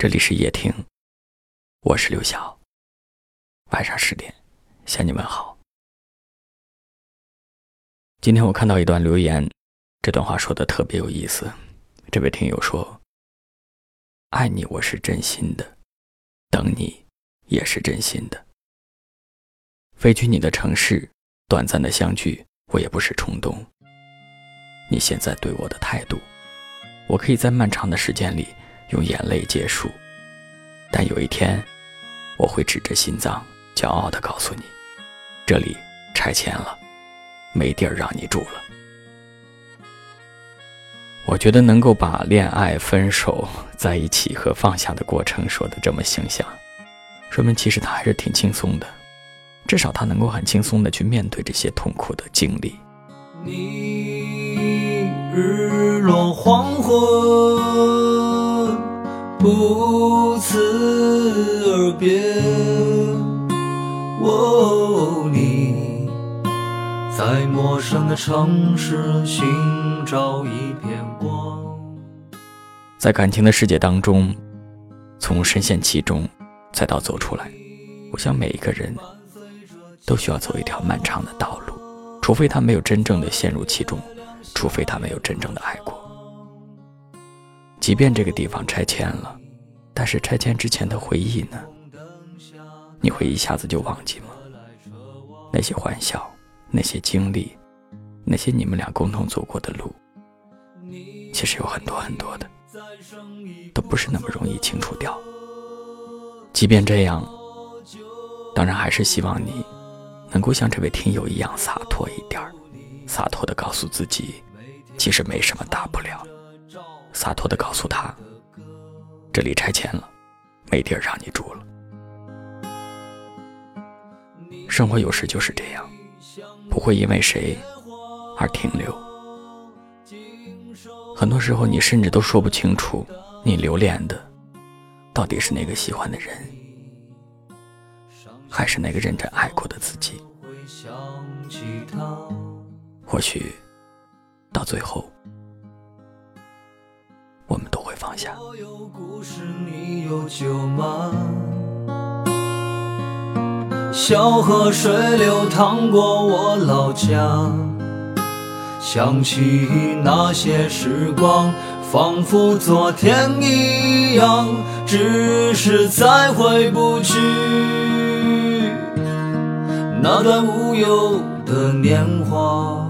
这里是夜听，我是刘晓。晚上十点，向你们好。今天我看到一段留言，这段话说的特别有意思。这位听友说：“爱你，我是真心的；等你，也是真心的。飞去你的城市，短暂的相聚，我也不是冲动。你现在对我的态度，我可以在漫长的时间里。”用眼泪结束，但有一天，我会指着心脏，骄傲地告诉你：这里拆迁了，没地儿让你住了。我觉得能够把恋爱、分手、在一起和放下的过程说得这么形象，说明其实他还是挺轻松的，至少他能够很轻松地去面对这些痛苦的经历。你日落黄昏。不辞而别，哦，你在陌生的城市寻找一片光。在感情的世界当中，从深陷其中，再到走出来，我想每一个人都需要走一条漫长的道路，除非他没有真正的陷入其中，除非他没有真正的爱过。即便这个地方拆迁了，但是拆迁之前的回忆呢？你会一下子就忘记吗？那些欢笑，那些经历，那些你们俩共同走过的路，其实有很多很多的，都不是那么容易清除掉。即便这样，当然还是希望你能够像这位听友一样洒脱一点儿，洒脱的告诉自己，其实没什么大不了。洒脱的告诉他：“这里拆迁了，没地儿让你住了。”生活有时就是这样，不会因为谁而停留。很多时候，你甚至都说不清楚，你留恋的到底是那个喜欢的人，还是那个认真爱过的自己。或许到最后。放下。我有故事，你有酒吗？小河水流淌过我老家，想起那些时光，仿佛昨天一样，只是再回不去那段无忧的年华。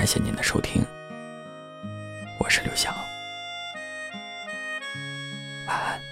感谢您的收听，我是刘晓，晚安。